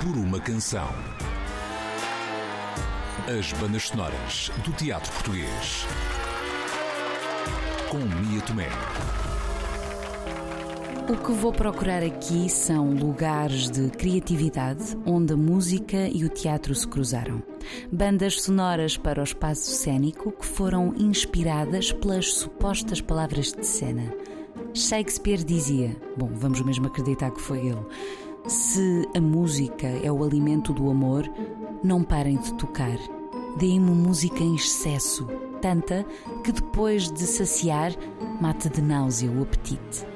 por uma canção. As bandas sonoras do teatro português. Com Mia Tomé. O que vou procurar aqui são lugares de criatividade onde a música e o teatro se cruzaram. Bandas sonoras para o espaço cênico que foram inspiradas pelas supostas palavras de cena. Shakespeare dizia: Bom, vamos mesmo acreditar que foi ele. Se a música é o alimento do amor, não parem de tocar. Deem-me música em excesso, tanta que depois de saciar, mate de náusea o apetite.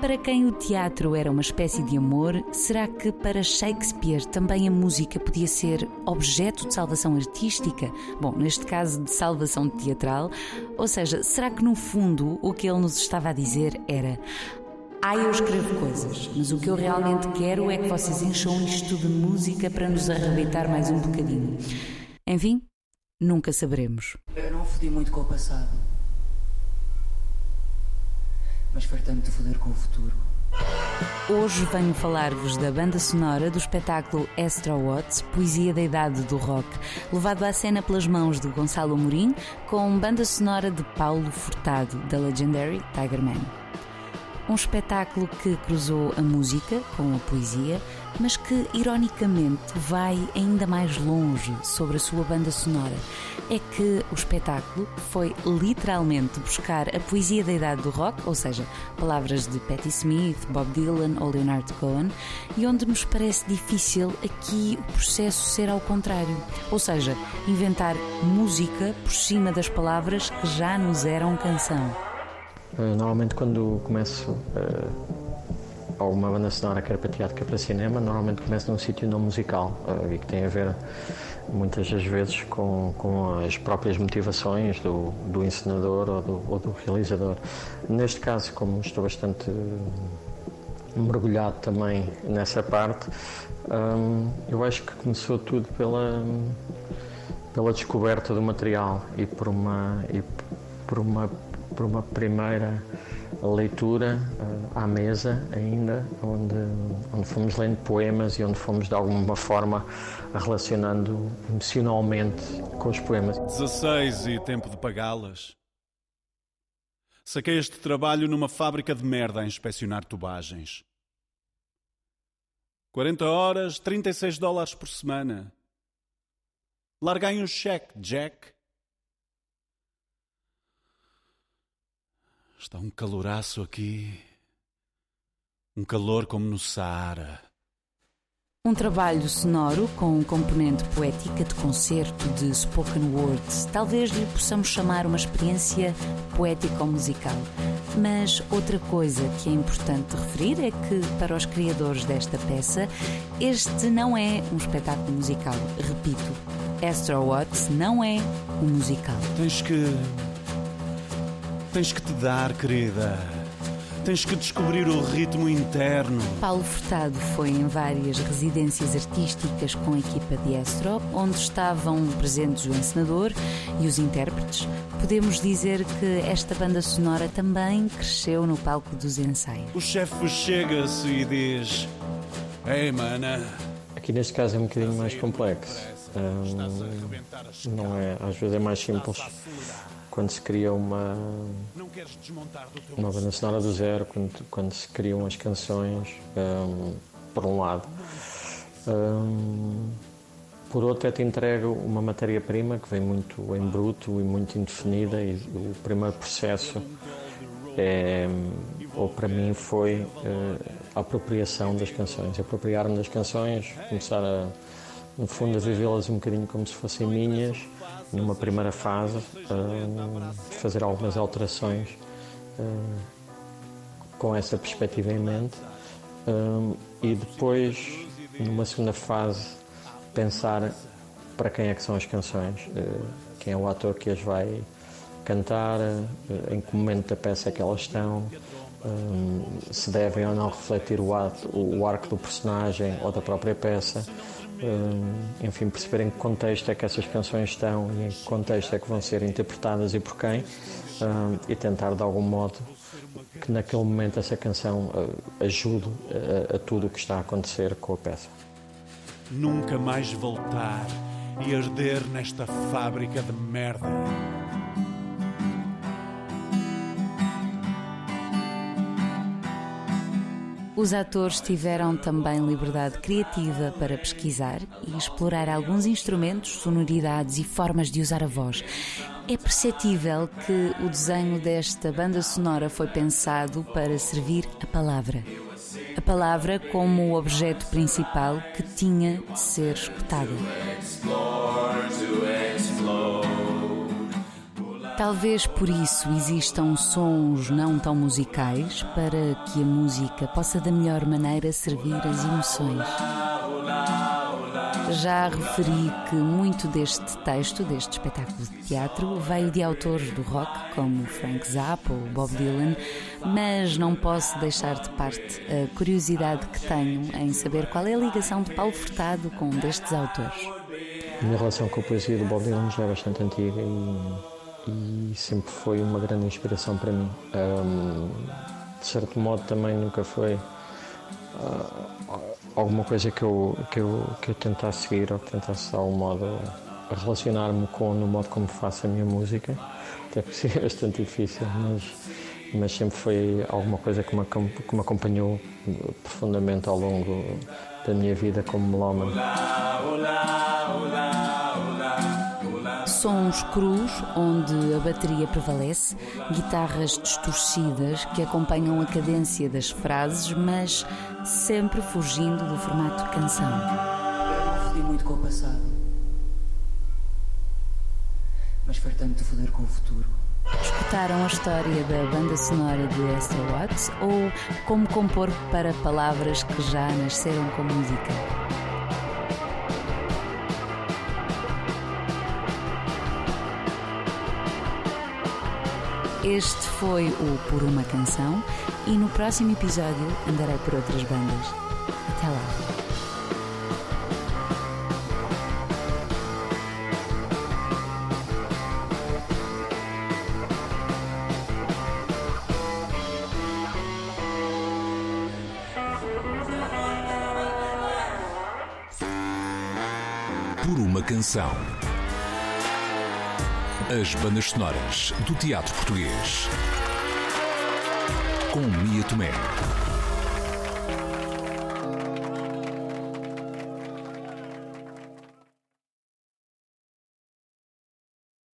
Para quem o teatro era uma espécie de amor, será que para Shakespeare também a música podia ser objeto de salvação artística? Bom, neste caso de salvação teatral. Ou seja, será que no fundo o que ele nos estava a dizer era: ah, eu escrevo coisas, mas o que eu realmente quero é que vocês encham isto de música para nos arrebentar mais um bocadinho. Enfim, nunca saberemos. Eu não fodi muito com o passado, mas fartando de foder com o futuro. Hoje venho falar-vos da banda sonora do espetáculo Astro Watts, Poesia da Idade do Rock, levado à cena pelas mãos de Gonçalo Amorim, com banda sonora de Paulo Furtado, da Legendary Tiger Man. Um espetáculo que cruzou a música com a poesia, mas que, ironicamente, vai ainda mais longe sobre a sua banda sonora. É que o espetáculo foi literalmente buscar a poesia da idade do rock, ou seja, palavras de Patti Smith, Bob Dylan ou Leonard Cohen, e onde nos parece difícil aqui o processo ser ao contrário, ou seja, inventar música por cima das palavras que já nos eram canção. Eh, normalmente quando começo uh, alguma banda sonora, quer para teatro, quer para cinema, normalmente começo num sítio não musical uh, e que tem a ver muitas das vezes com, com as próprias motivações do, do encenador ou do, ou do, realizador. Neste caso, como estou bastante mergulhado também nessa parte, um, eu acho que começou tudo pela, pela descoberta do material e por uma, e por uma por uma primeira leitura uh, à mesa ainda, onde, onde fomos lendo poemas e onde fomos de alguma forma relacionando emocionalmente com os poemas. 16 e tempo de pagá-las. Saquei este trabalho numa fábrica de merda a inspecionar tubagens. 40 horas, 36 dólares por semana. Larguei um cheque, Jack. Está um caloraço aqui. Um calor como no Saara. Um trabalho sonoro com um componente poética de concerto de spoken words. Talvez lhe possamos chamar uma experiência poético-musical. Mas outra coisa que é importante referir é que, para os criadores desta peça, este não é um espetáculo musical. Repito, Astro Watts não é um musical. Tens que Tens que te dar, querida. Tens que descobrir o ritmo interno. Paulo Furtado foi em várias residências artísticas com a equipa de Astro, onde estavam presentes o encenador e os intérpretes. Podemos dizer que esta banda sonora também cresceu no palco dos ensaios. O chefe chega-se e diz: Ei, mana. Aqui neste caso é um bocadinho mais complexo. não é, às vezes é mais simples quando se cria uma, uma banda sonora do zero, quando, quando se criam as canções, um, por um lado. Um, por outro, é te entrego uma matéria-prima que vem muito em bruto e muito indefinida, e o primeiro processo é, ou para mim foi uh, a apropriação das canções, apropriar-me das canções, começar a, no fundo, a vivê-las um bocadinho como se fossem minhas numa primeira fase, uh, fazer algumas alterações uh, com essa perspectiva em mente uh, e depois, numa segunda fase, pensar para quem é que são as canções, quem é o ator que as vai cantar, em que momento da peça é que elas estão, se devem ou não refletir o, ato, o arco do personagem ou da própria peça. Eh, enfim, perceber em que contexto é que essas canções estão e em que contexto é que vão ser interpretadas e por quem, eh, e tentar de algum modo que naquele momento essa canção uh, ajude a, a tudo o que está a acontecer com a peça. Nunca mais voltar e arder nesta fábrica de merda. Os atores tiveram também liberdade criativa para pesquisar e explorar alguns instrumentos, sonoridades e formas de usar a voz. É perceptível que o desenho desta banda sonora foi pensado para servir a palavra. A palavra como objeto principal que tinha de ser escutada. Talvez por isso existam sons não tão musicais para que a música possa da melhor maneira servir as emoções. Já referi que muito deste texto, deste espetáculo de teatro, veio de autores do rock como Frank Zappa ou Bob Dylan, mas não posso deixar de parte a curiosidade que tenho em saber qual é a ligação de Paulo Furtado com um destes autores. A minha relação com a poesia do Bob Dylan já é bastante antiga e e sempre foi uma grande inspiração para mim. Um, de certo modo também nunca foi uh, alguma coisa que eu, que, eu, que eu tentasse seguir ou que tentasse de algum modo relacionar-me com no modo como faço a minha música, até porque seria bastante difícil, mas, mas sempre foi alguma coisa que me, que me acompanhou profundamente ao longo da minha vida como melómano. Olá, olá, olá sons crus, onde a bateria prevalece, guitarras distorcidas que acompanham a cadência das frases, mas sempre fugindo do formato de canção. Eu fodi muito com o passado, mas fartando de foder com o futuro. Escutaram a história da banda sonora de Esther Watts ou como compor para palavras que já nasceram com música? Este foi o Por uma Canção e no próximo episódio andarei por outras bandas. Até lá! Por uma canção. As bandas sonoras do teatro português. Com Mia Tomé.